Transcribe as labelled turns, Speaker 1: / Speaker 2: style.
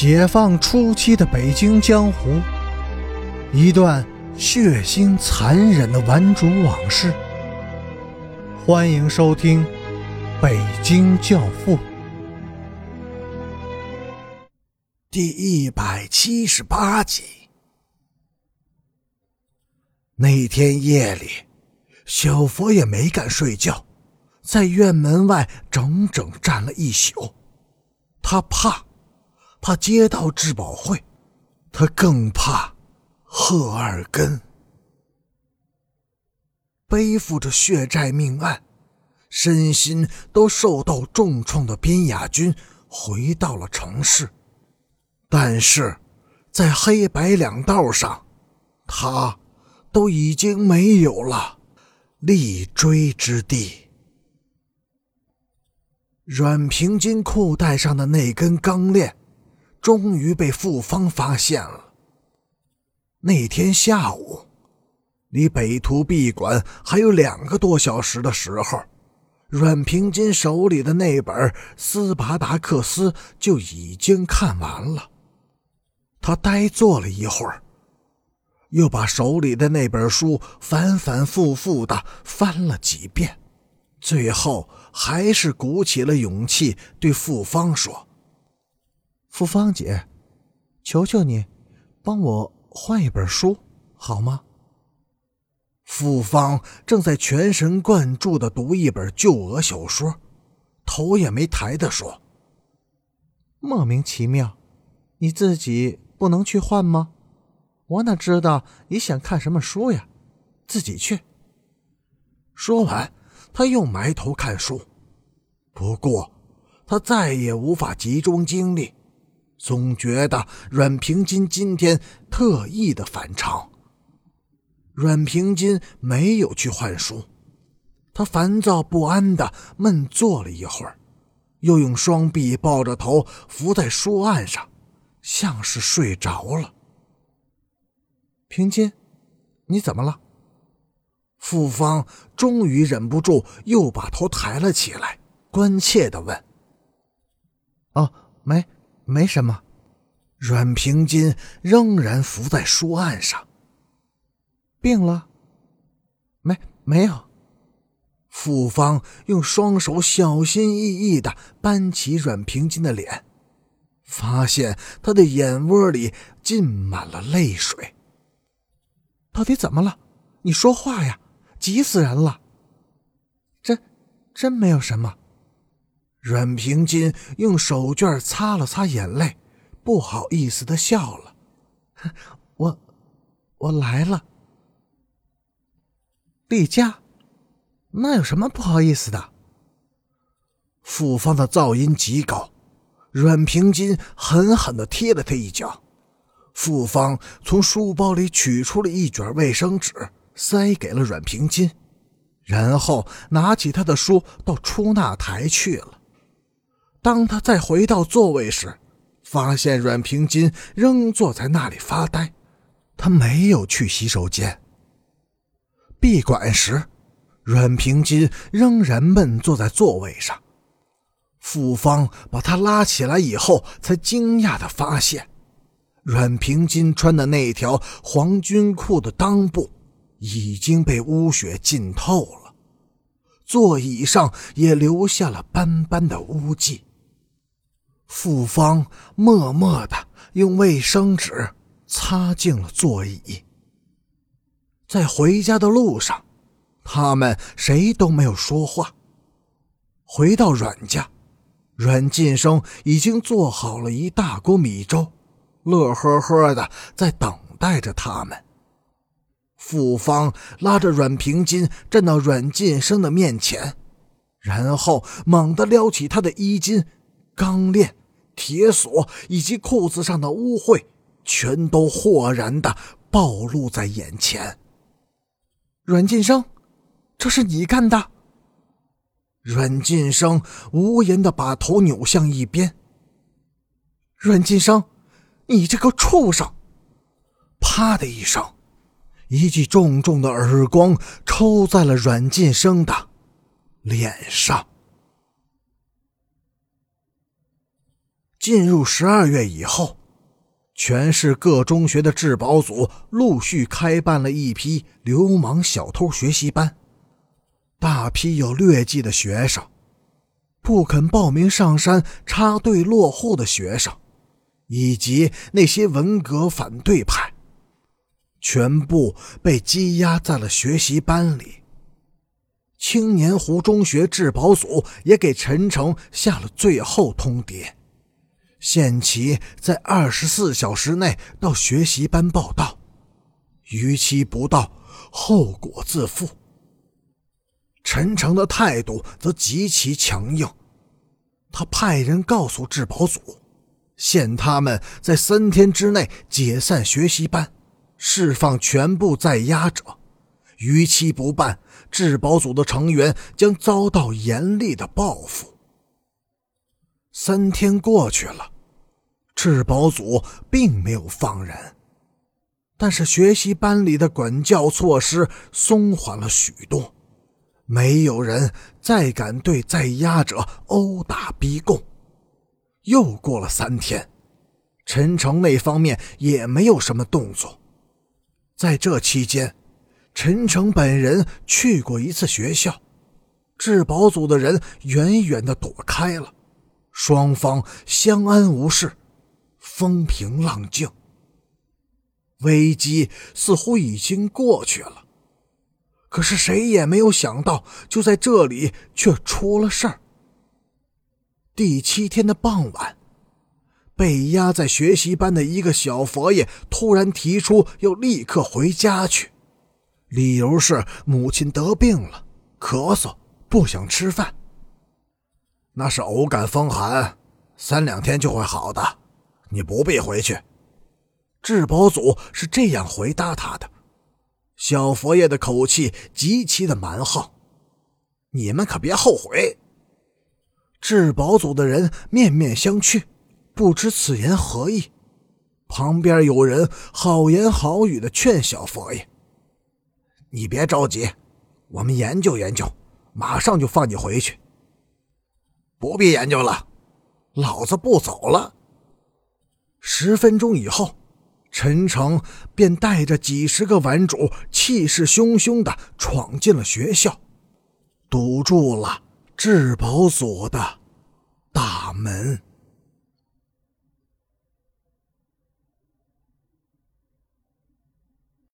Speaker 1: 解放初期的北京江湖，一段血腥残忍的顽主往事。欢迎收听《北京教父》
Speaker 2: 第一百七十八集。那天夜里，小佛也没敢睡觉，在院门外整整站了一宿。他怕。怕接到质保会，他更怕贺二根背负着血债命案，身心都受到重创的边雅军回到了城市，但是，在黑白两道上，他都已经没有了立锥之地。阮平金裤带上的那根钢链。终于被傅芳发现了。那天下午，离北图闭馆还有两个多小时的时候，阮平金手里的那本《斯巴达克斯》就已经看完了。他呆坐了一会儿，又把手里的那本书反反复复的翻了几遍，最后还是鼓起了勇气对傅芳说。
Speaker 1: 傅芳姐，求求你，帮我换一本书好吗？
Speaker 2: 傅芳正在全神贯注的读一本旧俄小说，头也没抬的说：“
Speaker 1: 莫名其妙，你自己不能去换吗？我哪知道你想看什么书呀？自己去。”
Speaker 2: 说完，他又埋头看书，不过他再也无法集中精力。总觉得阮平金今天特意的反常。阮平金没有去换书，他烦躁不安的闷坐了一会儿，又用双臂抱着头伏在书案上，像是睡着了。
Speaker 1: 平金，你怎么了？
Speaker 2: 傅芳终于忍不住，又把头抬了起来，关切的问：“
Speaker 1: 哦，没。”没什么，
Speaker 2: 阮平金仍然伏在书案上。
Speaker 1: 病了？没，没有。
Speaker 2: 傅芳用双手小心翼翼的扳起阮平金的脸，发现他的眼窝里浸满了泪水。
Speaker 1: 到底怎么了？你说话呀！急死人了。真，真没有什么。
Speaker 2: 阮平金用手绢擦了擦眼泪，不好意思的笑了：“
Speaker 1: 我，我来了。丽佳，那有什么不好意思的？”
Speaker 2: 复方的噪音极高，阮平金狠狠的踢了他一脚。复方从书包里取出了一卷卫生纸，塞给了阮平金，然后拿起他的书到出纳台去了。当他再回到座位时，发现阮平金仍坐在那里发呆，他没有去洗手间。闭馆时，阮平金仍然闷坐在座位上。傅芳把他拉起来以后，才惊讶地发现，阮平金穿的那条黄军裤的裆部已经被污血浸透了，座椅上也留下了斑斑的污迹。傅芳默默的用卫生纸擦净了座椅。在回家的路上，他们谁都没有说话。回到阮家，阮晋生已经做好了一大锅米粥，乐呵呵的在等待着他们。傅芳拉着阮平金站到阮晋生的面前，然后猛地撩起他的衣襟，钢链。铁锁以及裤子上的污秽，全都豁然的暴露在眼前。阮晋生，这是你干的？阮晋生无言的把头扭向一边。阮晋生，你这个畜生！啪的一声，一记重重的耳光抽在了阮晋生的脸上。进入十二月以后，全市各中学的治保组陆续开办了一批流氓小偷学习班，大批有劣迹的学生。不肯报名上山插队落户的学生，以及那些文革反对派，全部被羁押在了学习班里。青年湖中学治保组也给陈诚下了最后通牒，限其在二十四小时内到学习班报到，逾期不到，后果自负。陈诚的态度则极其强硬。他派人告诉质保组，限他们在三天之内解散学习班，释放全部在押者。逾期不办，质保组的成员将遭到严厉的报复。三天过去了，质保组并没有放人，但是学习班里的管教措施松缓了许多。没有人再敢对在押者殴打逼供。又过了三天，陈诚那方面也没有什么动作。在这期间，陈诚本人去过一次学校，质保组的人远远的躲开了，双方相安无事，风平浪静。危机似乎已经过去了。可是谁也没有想到，就在这里却出了事儿。第七天的傍晚，被压在学习班的一个小佛爷突然提出要立刻回家去，理由是母亲得病了，咳嗽，不想吃饭。那是偶感风寒，三两天就会好的，你不必回去。治保组是这样回答他的。小佛爷的口气极其的蛮横，你们可别后悔。治保组的人面面相觑，不知此言何意。旁边有人好言好语的劝小佛爷：“你别着急，我们研究研究，马上就放你回去。”不必研究了，老子不走了。十分钟以后。陈诚便带着几十个顽主，气势汹汹的闯进了学校，堵住了质保所的大门。